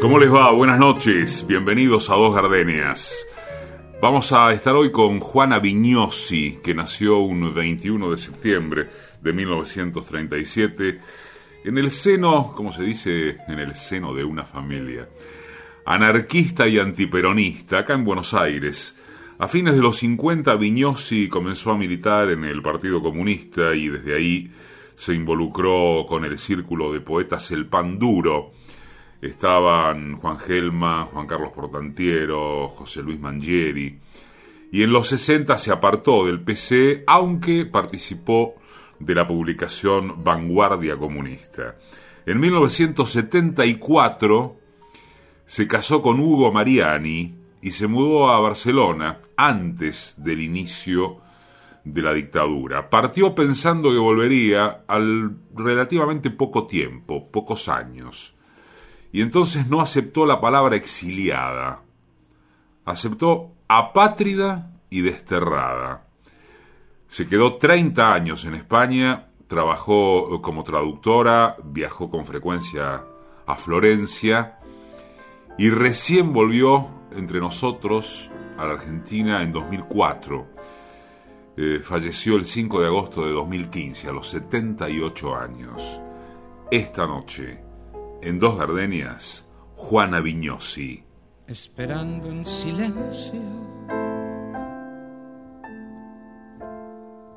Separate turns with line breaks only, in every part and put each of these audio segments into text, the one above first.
¿Cómo les va? Buenas noches, bienvenidos a Dos Gardenias. Vamos a estar hoy con Juana Vignosi, que nació un 21 de septiembre de 1937 en el seno, como se dice, en el seno de una familia anarquista y antiperonista acá en Buenos Aires. A fines de los 50 Vignosi comenzó a militar en el Partido Comunista y desde ahí se involucró con el círculo de poetas El Pan Duro, estaban Juan Gelma, Juan Carlos Portantiero, José Luis Mangieri, y en los 60 se apartó del PC, aunque participó de la publicación Vanguardia Comunista. En 1974 se casó con Hugo Mariani y se mudó a Barcelona antes del inicio de la dictadura. Partió pensando que volvería al relativamente poco tiempo, pocos años y entonces no aceptó la palabra exiliada, aceptó apátrida y desterrada. Se quedó 30 años en España, trabajó como traductora, viajó con frecuencia a Florencia y recién volvió entre nosotros a la Argentina en 2004. Eh, falleció el 5 de agosto de 2015, a los 78 años. Esta noche, en Dos Gardenias, Juana Viñosi.
Esperando en silencio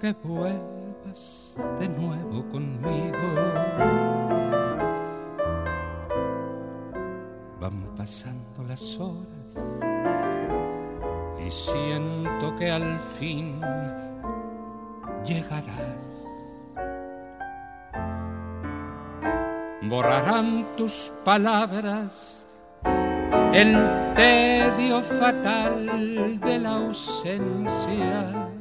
que vuelvas de nuevo conmigo. Van pasando las horas. Y siento que al fin llegarás. Borrarán tus palabras el tedio fatal de la ausencia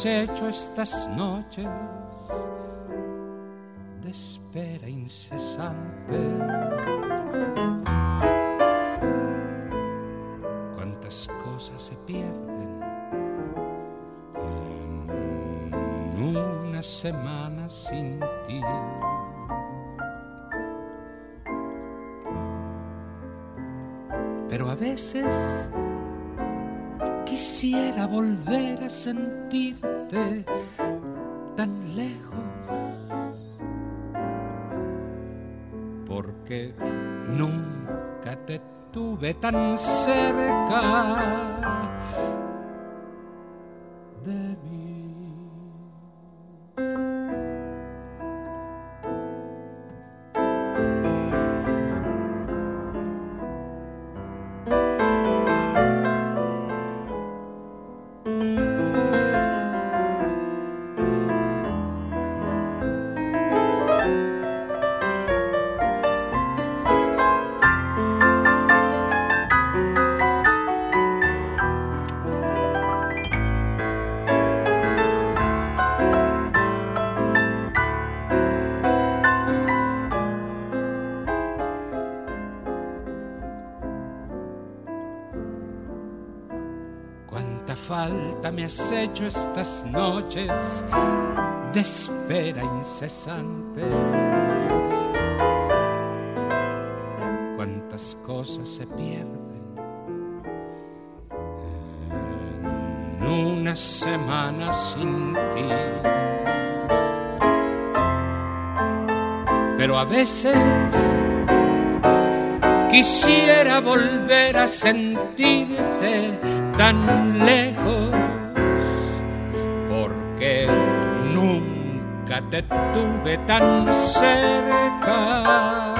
falta me has hecho estas noches de espera incesante. Cuántas cosas se pierden en una semana sin ti. Pero a veces quisiera volver sentirte tan lejos, porque nunca te tuve tan cerca me has hecho estas noches de espera incesante. Cuántas cosas se pierden en una semana sin ti. Pero a veces quisiera volver a sentirte tan lejos te tuve tan cerca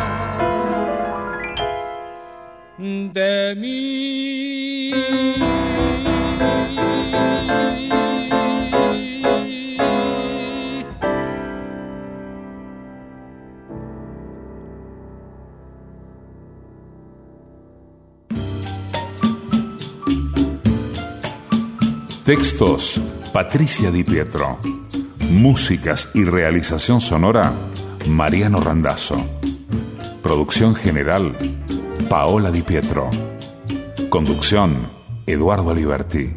de mí.
Textos, Patricia Di Pietro. Músicas y realización sonora, Mariano Randazzo. Producción general, Paola Di Pietro. Conducción, Eduardo Liberti.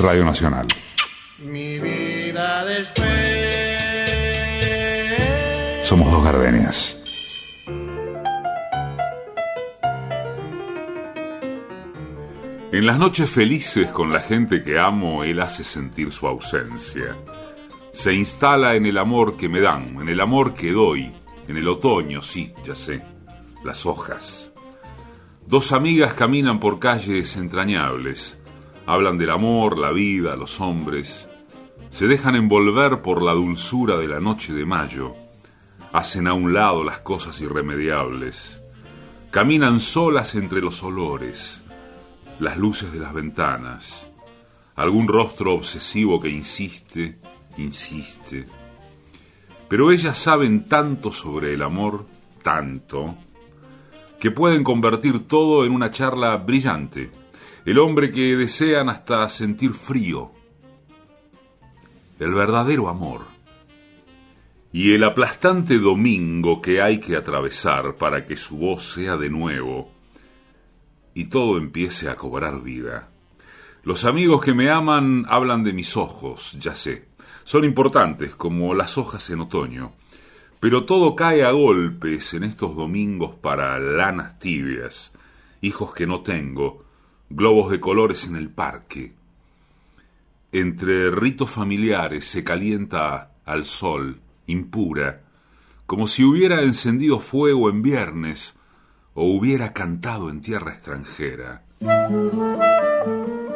Radio Nacional. Somos dos gardenias. En las noches felices con la gente que amo, él hace sentir su ausencia. Se instala en el amor que me dan, en el amor que doy, en el otoño, sí, ya sé, las hojas. Dos amigas caminan por calles entrañables Hablan del amor, la vida, los hombres. Se dejan envolver por la dulzura de la noche de mayo. Hacen a un lado las cosas irremediables. Caminan solas entre los olores, las luces de las ventanas. Algún rostro obsesivo que insiste, insiste. Pero ellas saben tanto sobre el amor, tanto, que pueden convertir todo en una charla brillante el hombre que desean hasta sentir frío, el verdadero amor y el aplastante domingo que hay que atravesar para que su voz sea de nuevo y todo empiece a cobrar vida. Los amigos que me aman hablan de mis ojos, ya sé. Son importantes como las hojas en otoño. Pero todo cae a golpes en estos domingos para lanas tibias, hijos que no tengo, globos de colores en el parque. Entre ritos familiares se calienta al sol, impura, como si hubiera encendido fuego en viernes o hubiera cantado en tierra extranjera.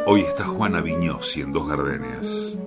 Hoy está Juana Viñosi en Dos Gardenias.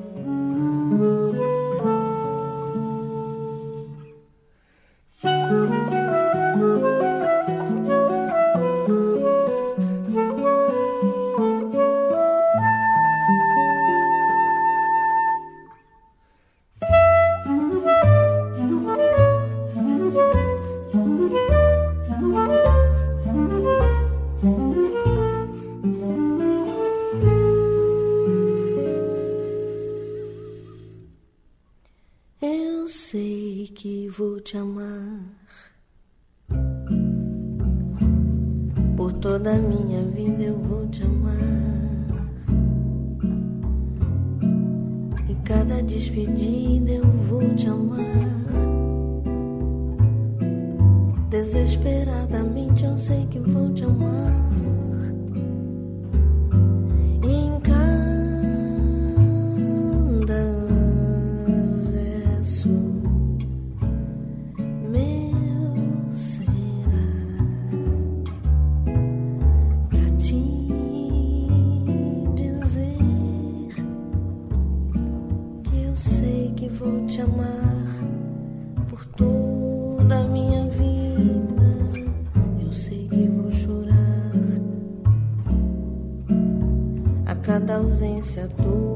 te amar por toda a minha vida. Eu sei que vou chorar a cada ausência tua.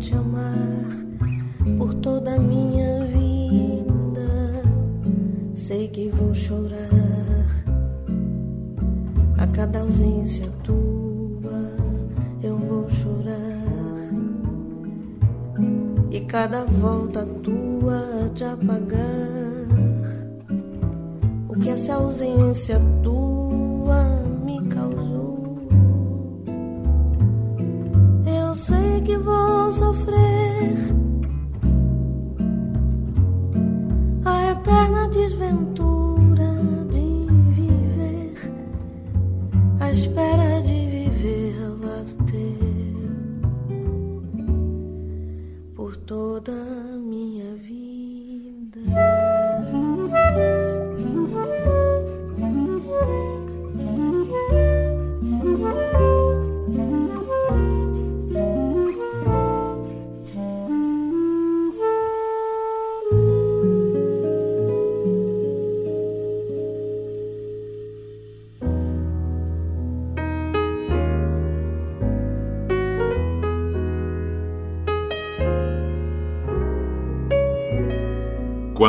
Te amar por toda a minha vida. Sei que vou chorar a cada ausência tua. Eu vou chorar e cada volta tua te apagar. O que essa ausência tua que vou sofrer a eterna desventura de viver, à espera de viver ao lado teu por toda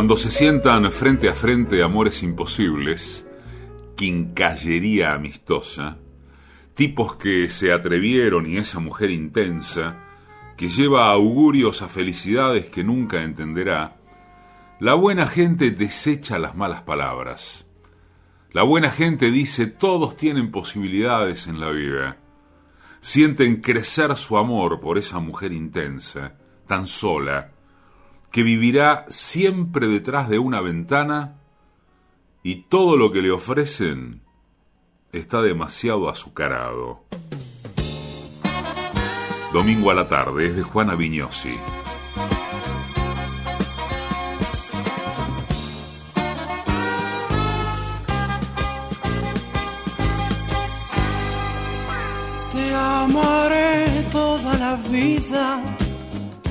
Cuando se sientan frente a frente amores imposibles, quincallería amistosa, tipos que se atrevieron y esa mujer intensa, que lleva augurios a felicidades que nunca entenderá, la buena gente desecha las malas palabras. La buena gente dice todos tienen posibilidades en la vida. Sienten crecer su amor por esa mujer intensa, tan sola, que vivirá siempre detrás de una ventana y todo lo que le ofrecen está demasiado azucarado. Domingo a la tarde es de Juana Viñosi.
Te amaré toda la vida,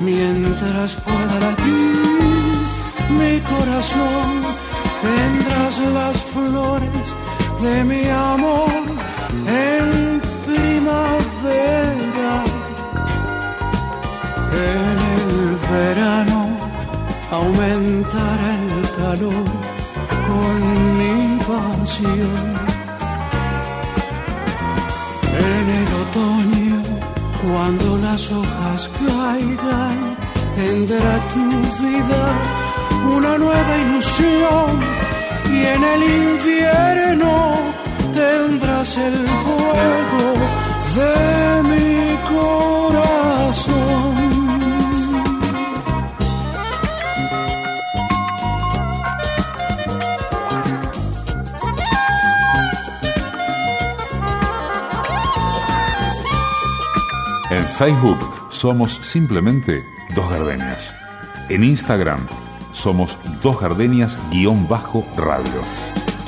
mientras pueda latir mi corazón, tendrás las flores de mi amor en primavera. En el verano aumentará el calor con mi pasión. En el otoño, cuando las hojas caigan, tendrá tu vida una nueva ilusión. Y en el invierno tendrás el
Facebook somos simplemente Dos Gardenias. En Instagram somos Dos Gardenias guion bajo radio.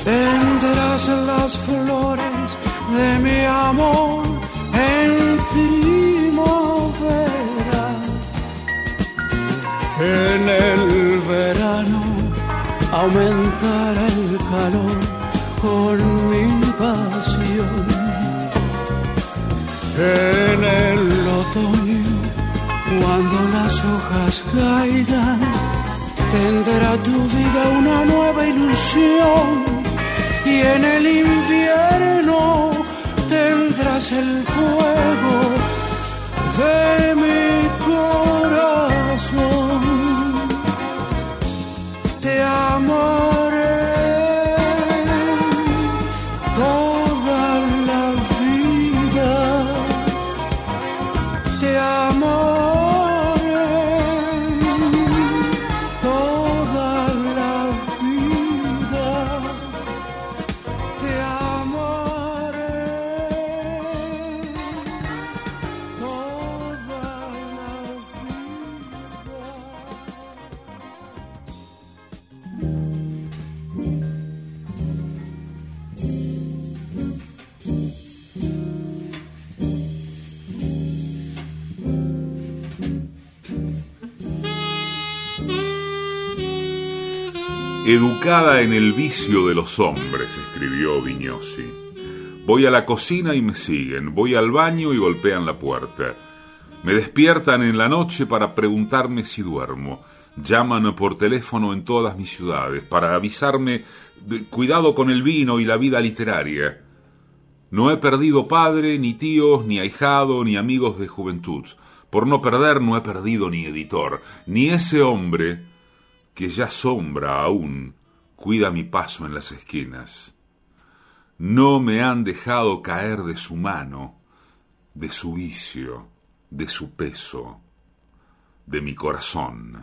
Tendrás las flores de mi amor en primavera. En el verano aumentará las hojas caigan, tendrá tu vida una nueva ilusión. Y en el invierno tendrás el fuego de mi corazón.
Educada en el vicio de los hombres, escribió Vignosi. Voy a la cocina y me siguen, voy al baño y golpean la puerta. Me despiertan en la noche para preguntarme si duermo. Llaman por teléfono en todas mis ciudades para avisarme de cuidado con el vino y la vida literaria. No he perdido padre, ni tíos, ni ahijado, ni amigos de juventud. Por no perder no he perdido ni editor, ni ese hombre que ya sombra aún cuida mi paso en las esquinas. No me han dejado caer de su mano, de su vicio, de su peso, de mi corazón.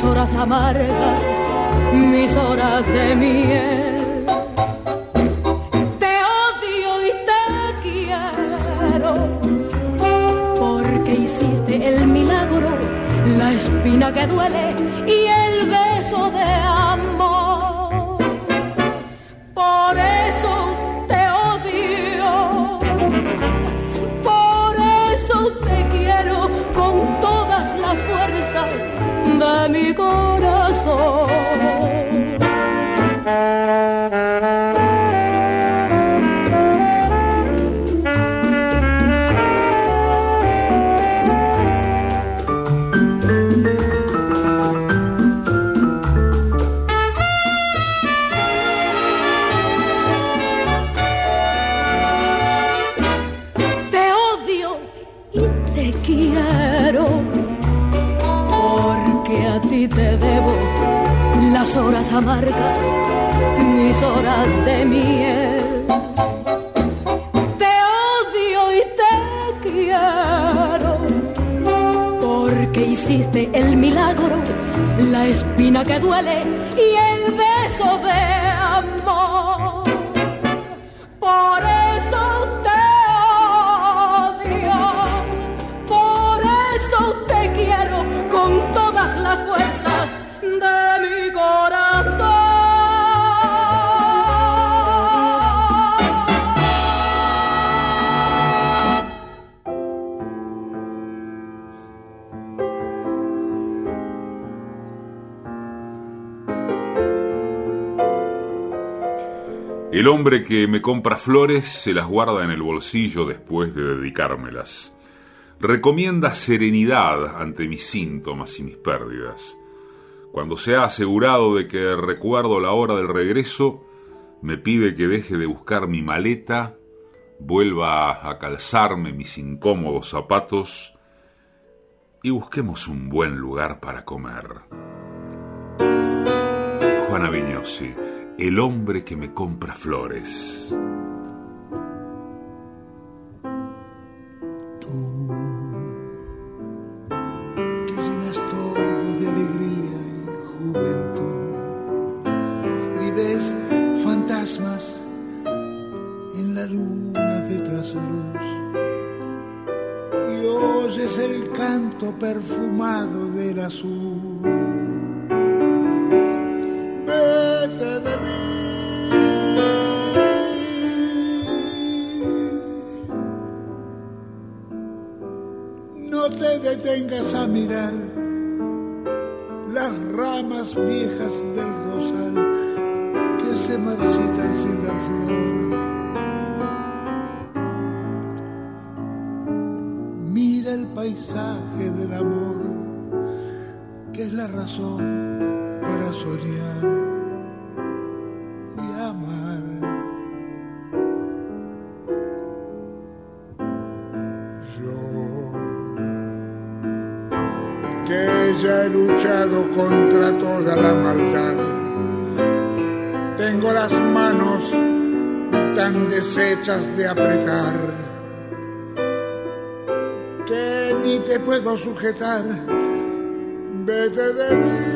Las horas amargas, mis horas de miel. Te odio y te quiero porque hiciste el milagro, la espina que duele mis horas de miel. Te odio y te quiero, porque hiciste el milagro, la espina que duele y el
El hombre que me compra flores se las guarda en el bolsillo después de dedicármelas. Recomienda serenidad ante mis síntomas y mis pérdidas. Cuando se ha asegurado de que recuerdo la hora del regreso, me pide que deje de buscar mi maleta, vuelva a calzarme mis incómodos zapatos y busquemos un buen lugar para comer. Juana Vignosi, el hombre que me compra flores.
Tú,
que llenas todo de alegría y juventud, y ves fantasmas en la luna de trasluz, y oyes el canto perfumado del azul. No te detengas a mirar las ramas viejas del rosal que se marchitan sin dar flor. Mira el paisaje del amor, que es la razón para soñar contra toda la maldad, tengo las manos tan deshechas de apretar que ni te puedo sujetar. Vete de mí.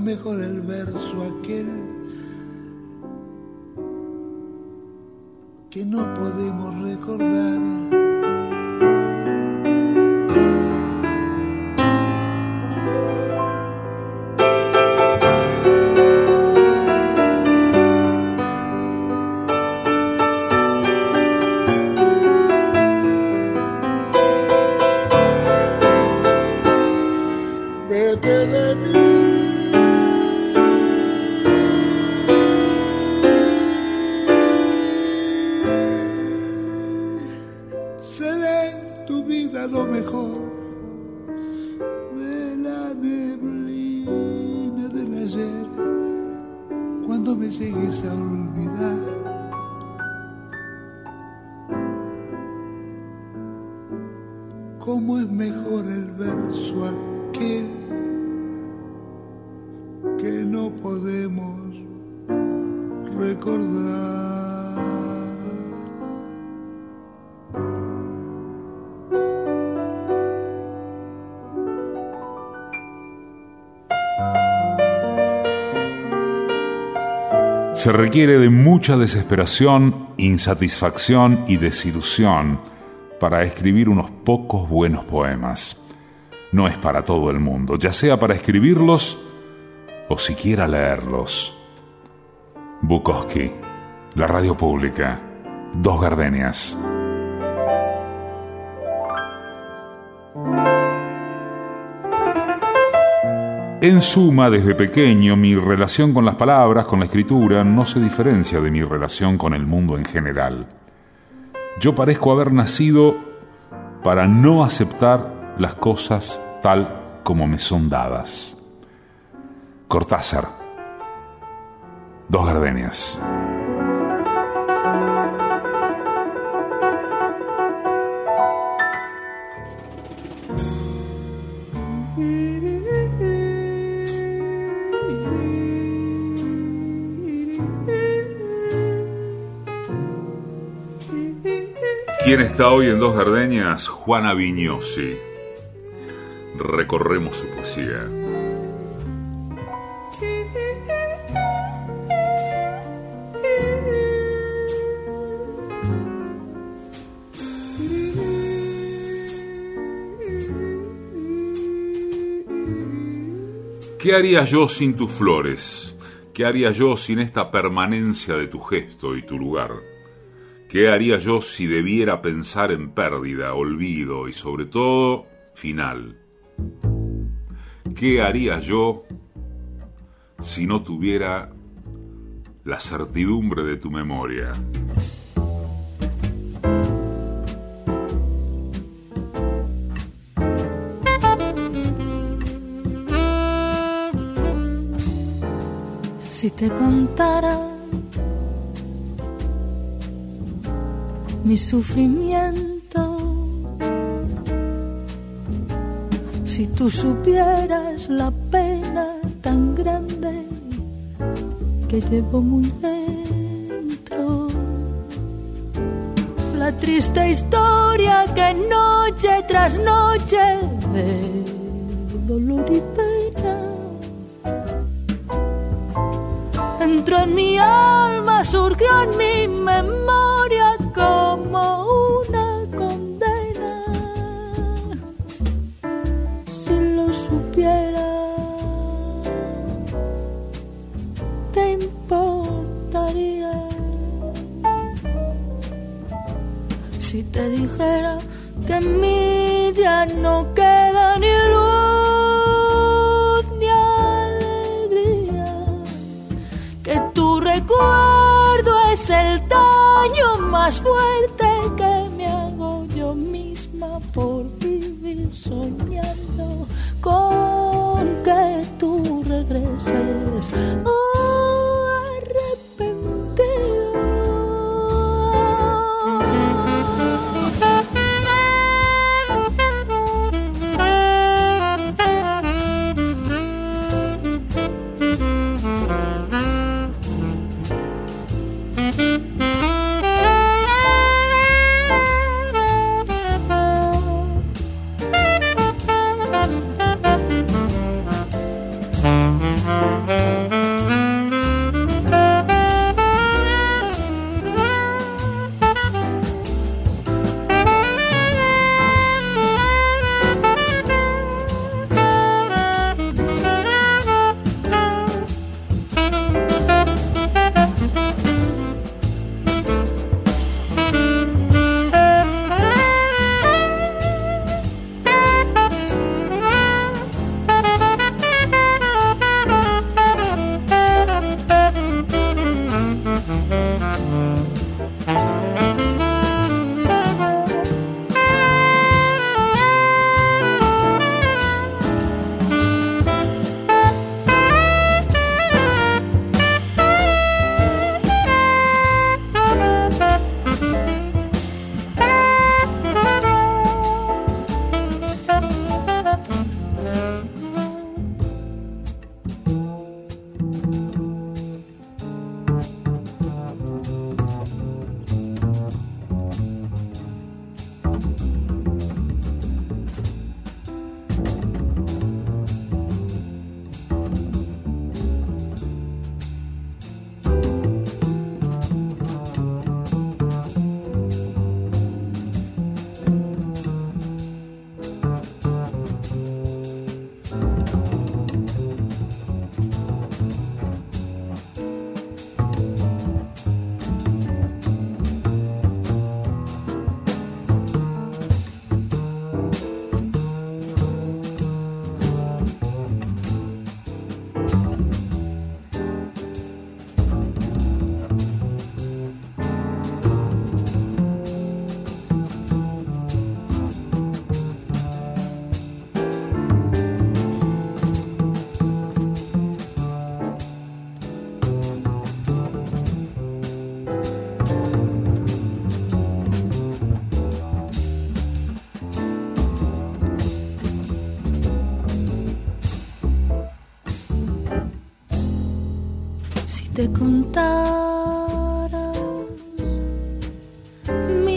Mejor el verso aquel que no podemos recordar. Vida lo mejor de la neblina del ayer cuando me llegues a olvidar.
Se requiere de mucha desesperación, insatisfacción y desilusión para escribir unos pocos buenos poemas. No es para todo el mundo, ya sea para escribirlos o siquiera leerlos. Bukowski, la radio pública, dos gardenias. En suma, desde pequeño, mi relación con las palabras, con la escritura, no se diferencia de mi relación con el mundo en general. Yo parezco haber nacido para no aceptar las cosas tal como me son dadas. Cortázar. Dos gardenias. ¿Quién está hoy en Dos Gardenias? Juana Viñosi. Recorremos su poesía. ¿Qué haría yo sin tus flores? ¿Qué haría yo sin esta permanencia de tu gesto y tu lugar? ¿Qué haría yo si debiera pensar en pérdida, olvido y sobre todo final? ¿Qué haría yo si no tuviera la certidumbre de tu memoria?
Si te contara mi sufrimiento, si tú supieras la pena tan grande que llevo muy dentro. La triste historia que noche tras noche de dolor y pena entró en mi alma, surgió en mi memoria que en mí ya no queda ni luz ni alegría, que tu recuerdo es el daño más fuerte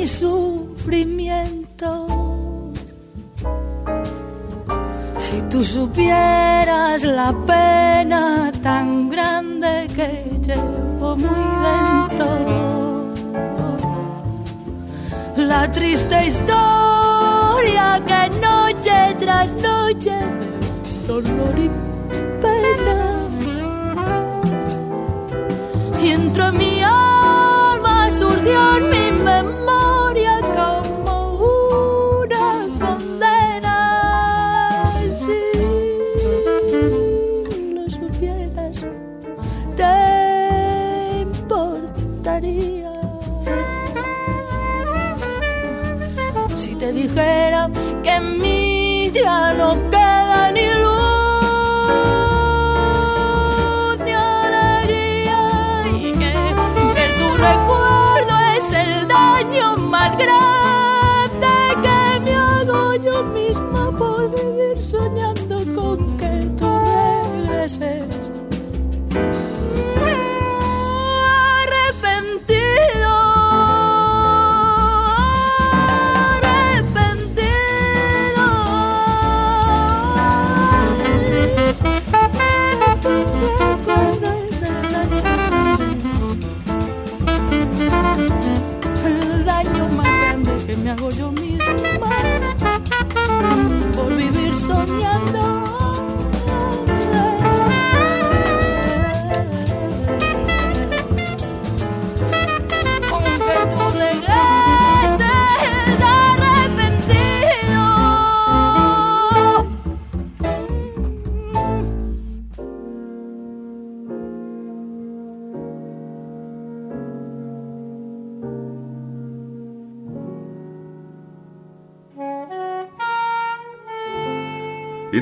mi sufrimiento, si tú supieras la pena tan grande que llevo muy dentro, la triste historia que noche tras noche de dolor y pena. Y entró en mi alma, surgió mi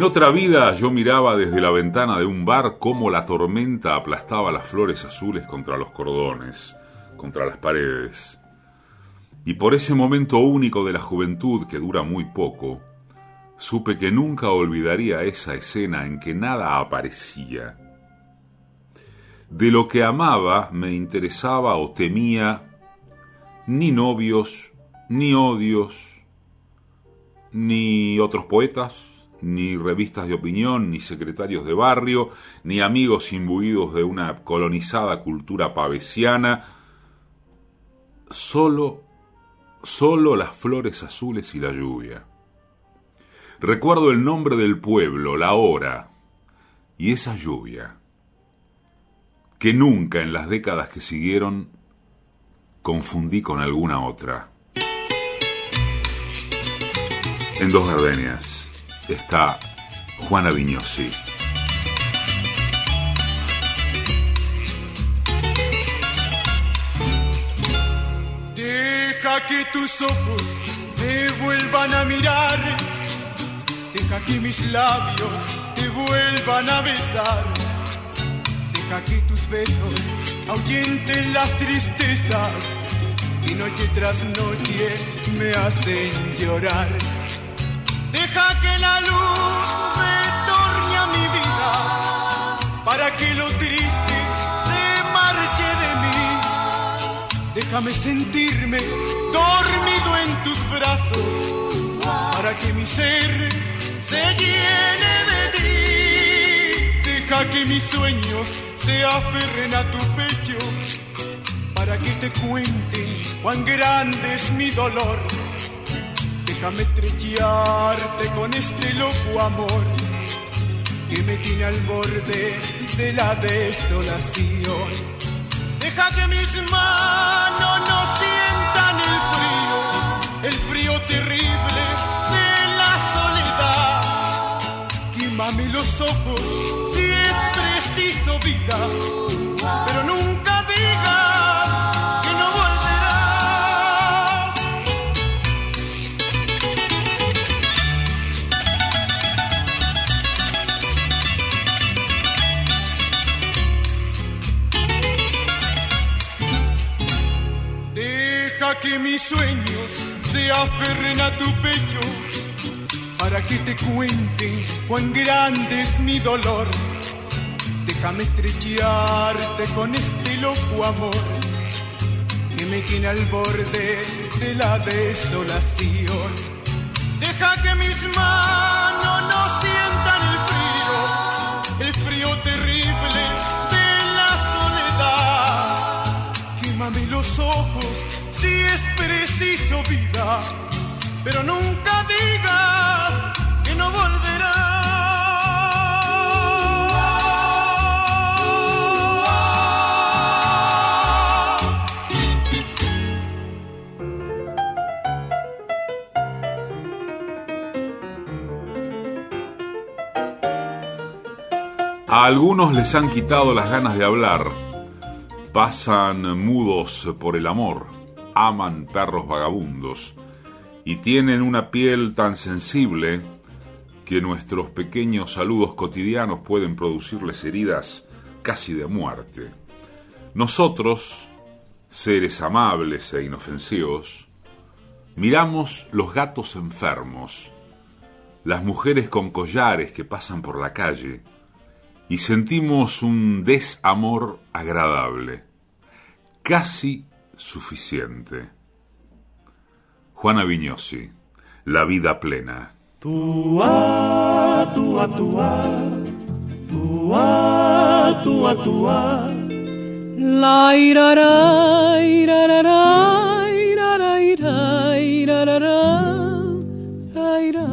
En otra vida yo miraba desde la ventana de un bar cómo la tormenta aplastaba las flores azules contra los cordones, contra las paredes. Y por ese momento único de la juventud que dura muy poco, supe que nunca olvidaría esa escena en que nada aparecía. De lo que amaba me interesaba o temía ni novios, ni odios, ni otros poetas, ni revistas de opinión, ni secretarios de barrio, ni amigos imbuidos de una colonizada cultura pavesiana, solo, solo las flores azules y la lluvia. Recuerdo el nombre del pueblo, la hora, y esa lluvia, que nunca en las décadas que siguieron confundí con alguna otra. En Dos Gardenias está Juana Viñosi.
Deja que tus ojos me vuelvan a mirar. Deja que mis labios te vuelvan a besar. Deja que tus besos ahuyenten las tristezas. Y noche tras noche me hacen llorar. La luz retorne a mi vida para que lo triste se marche de mí. Déjame sentirme dormido en tus brazos para que mi ser se llene de ti. Deja que mis sueños se aferren a tu pecho para que te cuente cuán grande es mi dolor. Déjame estrechearte con este loco amor que me tiene al borde de la desolación. Deja que mis manos sueños se aferren a tu pecho para que te cuenten cuán grande es mi dolor. Déjame estrechearte con este loco amor que me tiene al borde de la desolación. Deja que mis manos pero nunca digas que no.
A algunos les han quitado las ganas de hablar, pasan mudos por el amor, aman perros vagabundos y tienen una piel tan sensible que nuestros pequeños saludos cotidianos pueden producirles heridas casi de muerte. Nosotros, seres amables e inofensivos, miramos los gatos enfermos, las mujeres con collares que pasan por la calle, y sentimos un desamor agradable, casi suficiente. Juana Vignosi, La vida plena.
Tua, tua, tua, tua, tua, tua. La irara, irarara, irara, ira, irarara, ira.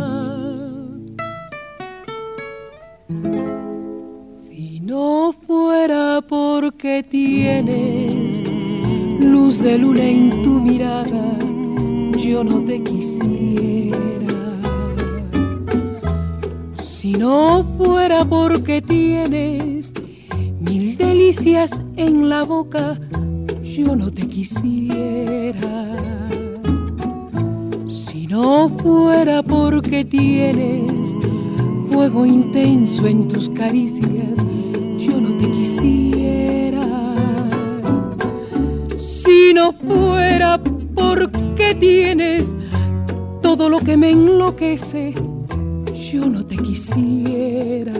Si no fuera porque tienes luz de luna en tu mirada, yo no te quisiera. Si no fuera porque tienes mil delicias en la boca, yo no te quisiera. Si no fuera porque tienes fuego intenso en tus caricias, yo no te quisiera. Si no fuera porque tienes todo lo que me enloquece, yo no te quisiera.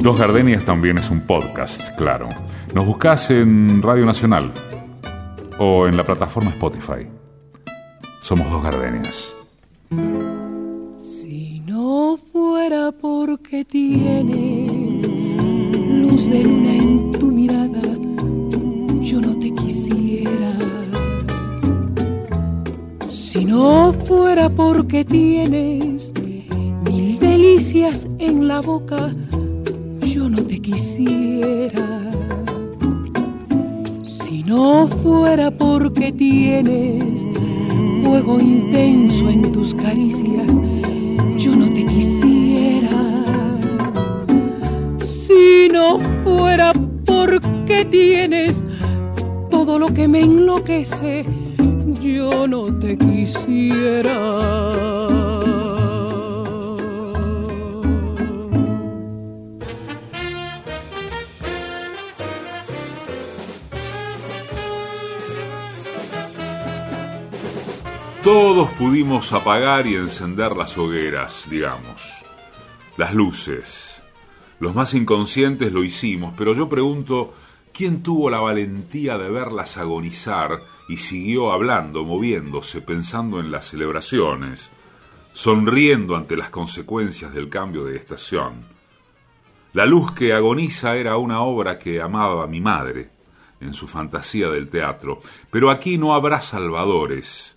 Dos Gardenias también es un podcast, claro. Nos buscas en Radio Nacional o en la plataforma Spotify. Somos Dos Gardenias.
No fuera porque tienes luz de luna en tu mirada, yo no te quisiera. Si no fuera porque tienes mil delicias en la boca, yo no te quisiera. Si no fuera porque tienes fuego intenso en tus caricias, Si no fuera porque tienes todo lo que me enloquece, yo no te quisiera.
Todos pudimos apagar y encender las hogueras, digamos, las luces. Los más inconscientes lo hicimos, pero yo pregunto, ¿quién tuvo la valentía de verlas agonizar y siguió hablando, moviéndose, pensando en las celebraciones, sonriendo ante las consecuencias del cambio de estación? La luz que agoniza era una obra que amaba mi madre en su fantasía del teatro, pero aquí no habrá salvadores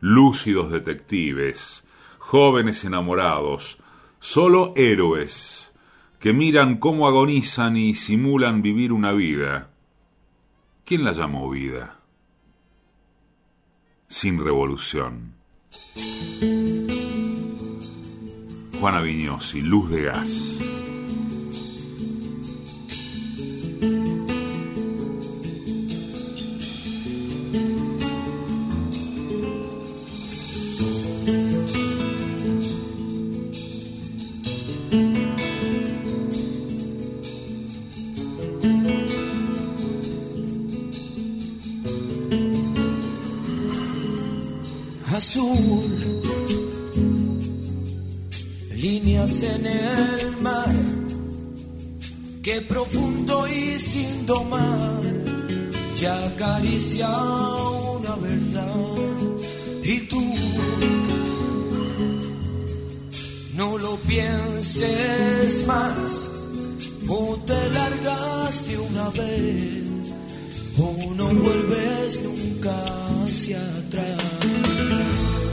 lúcidos detectives, jóvenes enamorados, solo héroes que miran cómo agonizan y simulan vivir una vida. ¿Quién la llamó vida? Sin revolución. Juana Vignosi, Luz de Gas.
Ya acaricia una verdad. Y tú, no lo pienses más, o te largas de una vez, o no vuelves nunca hacia atrás.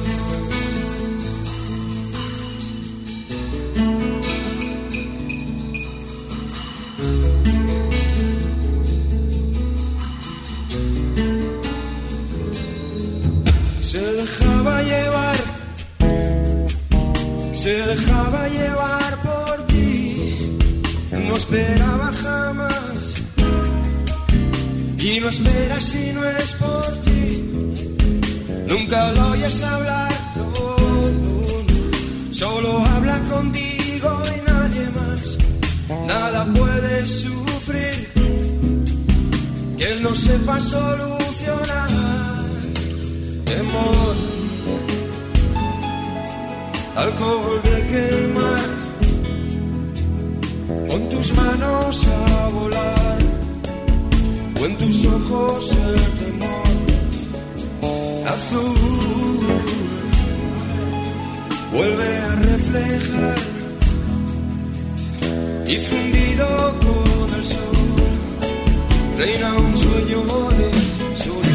No espera si no es por ti. Nunca lo oyes hablar, no, solo habla contigo y nadie más. Nada puede sufrir que
no sepa solucionar. Temor, alcohol de quemar, con tus manos a volar, o en tus ojos el temor azul. Vuelve a reflejar y fundido con el sol reina un sueño de sonido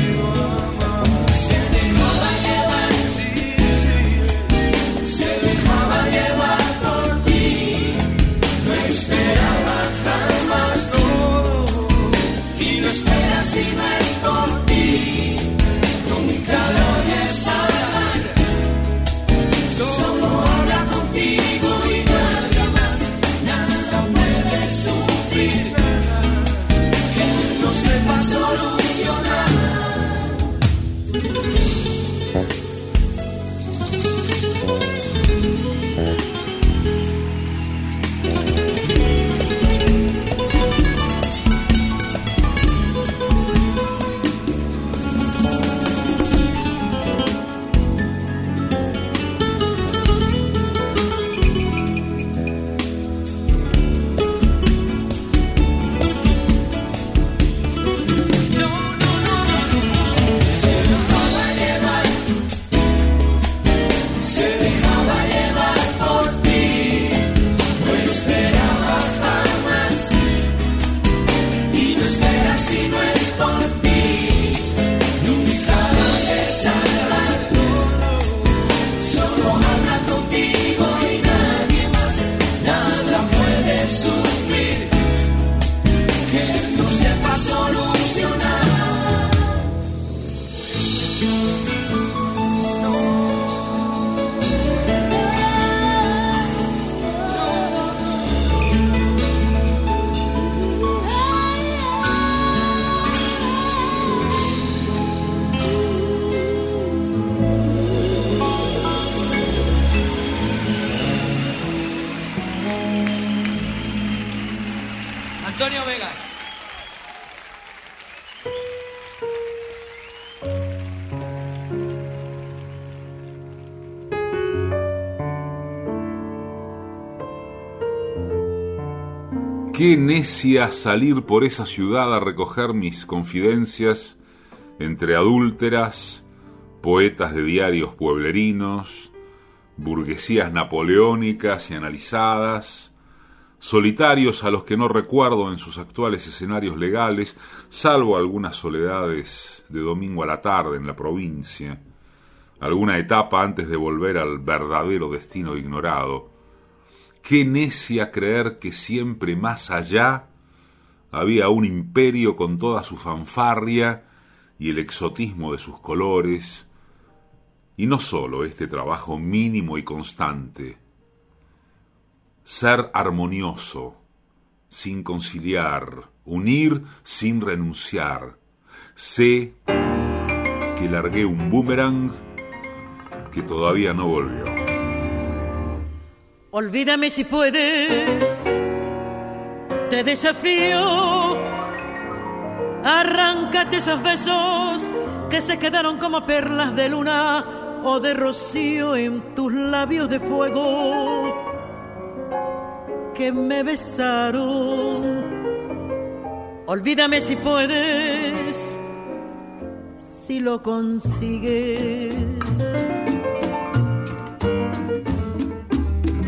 Antonio Vega.
Qué necia salir por esa ciudad a recoger mis confidencias entre adúlteras, poetas de diarios pueblerinos, burguesías napoleónicas y analizadas, solitarios a los que no recuerdo en sus actuales escenarios legales, salvo algunas soledades de domingo a la tarde en la provincia, alguna etapa antes de volver al verdadero destino ignorado. Qué necia creer que siempre más allá había un imperio con toda su fanfarria y el exotismo de sus colores, y no sólo este trabajo mínimo y constante, ser armonioso, sin conciliar, unir sin renunciar. Sé que largué un boomerang que todavía no volvió.
Olvídame si puedes, te desafío. Arráncate esos besos que se quedaron como perlas de luna o de rocío en tus labios de fuego que me besaron. Olvídame si puedes, si lo consigues.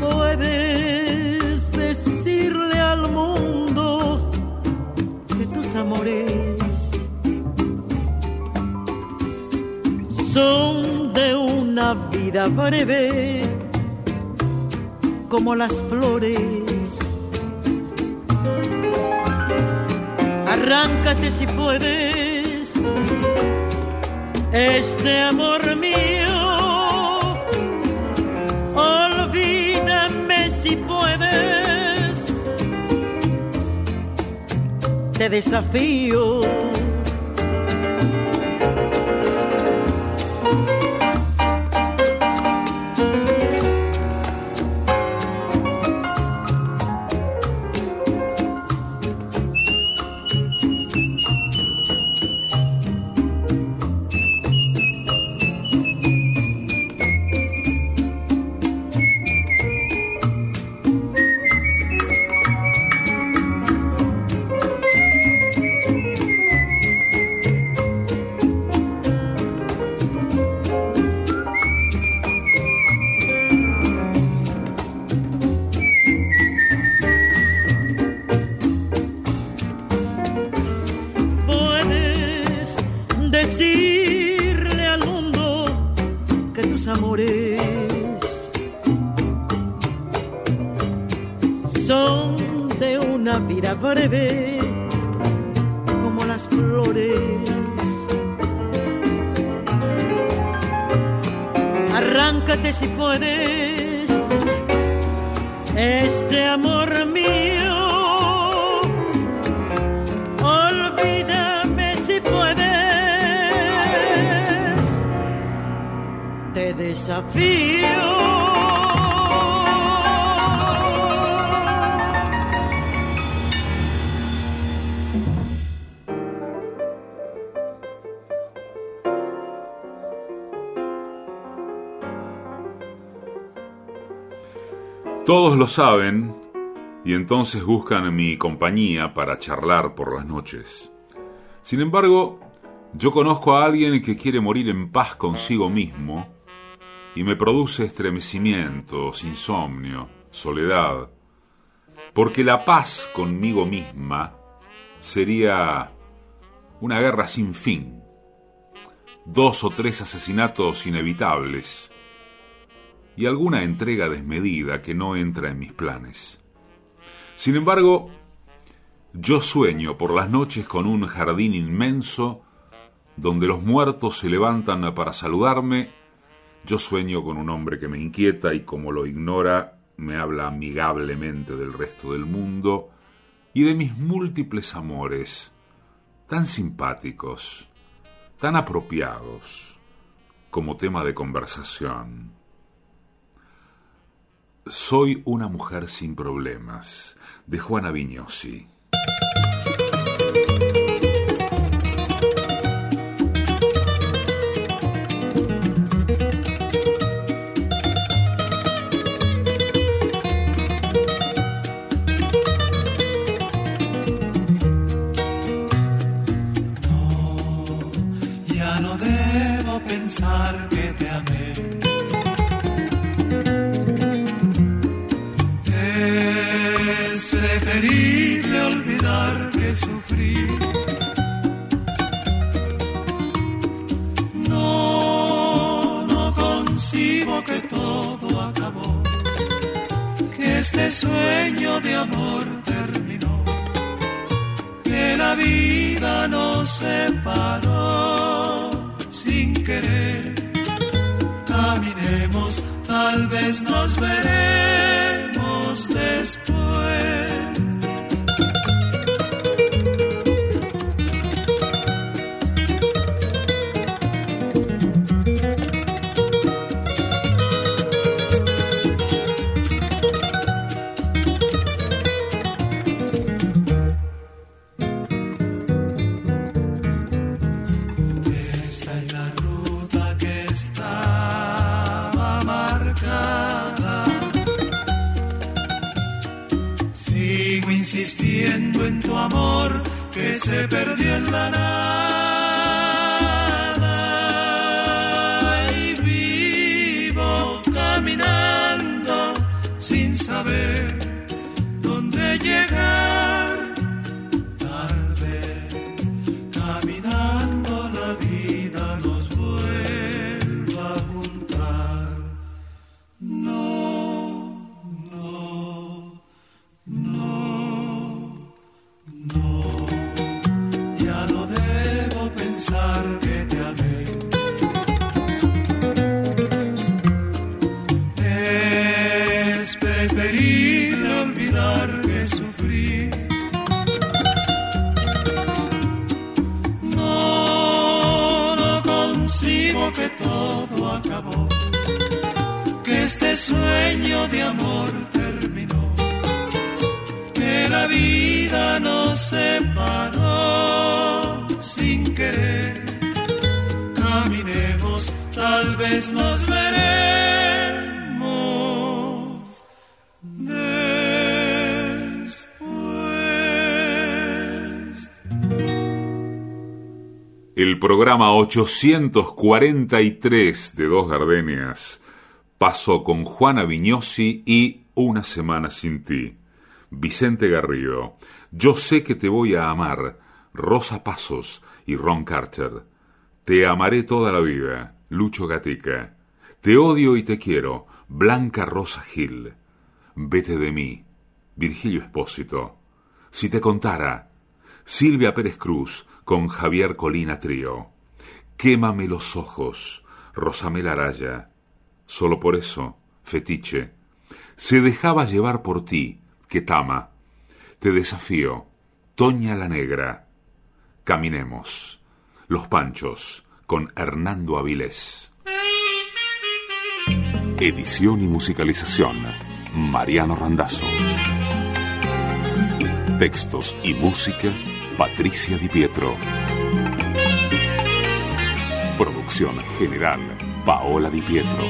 Puedes decirle al mundo que tus amores son de una vida breve como las flores. Arráncate si puedes este amor mío. Olvídame si puedes. Te desafío.
Arráncate si puedes este amor mío. Olvídame si puedes. Te desafío.
Todos lo saben y entonces buscan mi compañía para charlar por las noches. Sin embargo, yo conozco a alguien que quiere morir en paz consigo mismo y me produce estremecimientos, insomnio, soledad, porque la paz conmigo misma sería una guerra sin fin, dos o tres asesinatos inevitables, y alguna entrega desmedida que no entra en mis planes. Sin embargo, yo sueño por las noches con un jardín inmenso donde los muertos se levantan para saludarme. Yo sueño con un hombre que me inquieta y como lo ignora, me habla amigablemente del resto del mundo y de mis múltiples amores, tan simpáticos, tan apropiados como tema de conversación. Soy una mujer sin problemas, de Juana Viñosi.
Sueño de amor terminó, que la vida nos separó sin querer. Caminemos, tal vez nos veremos sin saber dónde llegar.
Programa 843 de Dos Gardenias pasó con Juana Viñosi y Una Semana Sin Ti. Vicente Garrido, Yo sé que te voy a amar, Rosa Pasos y Ron Carter. Te amaré toda la vida, Lucho Gatica. Te odio y te quiero, Blanca Rosa Gil. Vete de mí, Virgilio Espósito. Si te contara, Silvia Pérez Cruz con Javier Colina Trío. Quémame los ojos, Rosamel Araya. Solo por eso, fetiche. Se dejaba llevar por ti, que tama. Te desafío, Toña la Negra. Caminemos. Los Panchos, con Hernando Avilés. Edición y musicalización, Mariano Randazzo. Textos y música, Patricia Di Pietro. Producción general, Paola Di Pietro.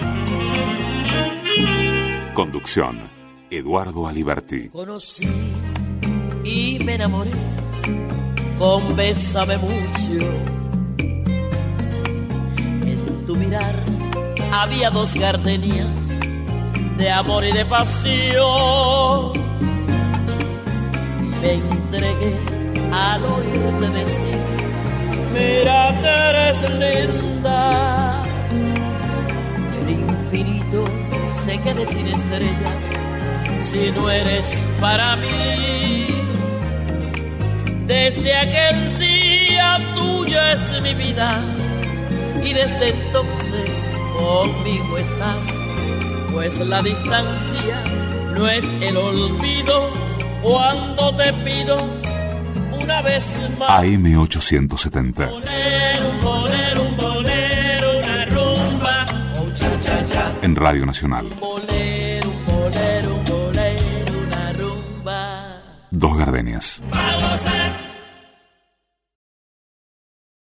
Conducción, Eduardo Aliberti.
Conocí y me enamoré con Bésame mucho. En tu mirar había dos gardenias de amor y de pasión. Y me entregué al oírte decir, mira que eres linda. Y el infinito se quede sin estrellas si no eres para mí. Desde aquel día tuyo es mi vida y desde entonces conmigo estás, pues la distancia no es el olvido cuando te pido una vez más.
AM870.
Bolero, un bolero, un bolero, una rumba, un cha cha cha.
En Radio Nacional. Dos gardenias.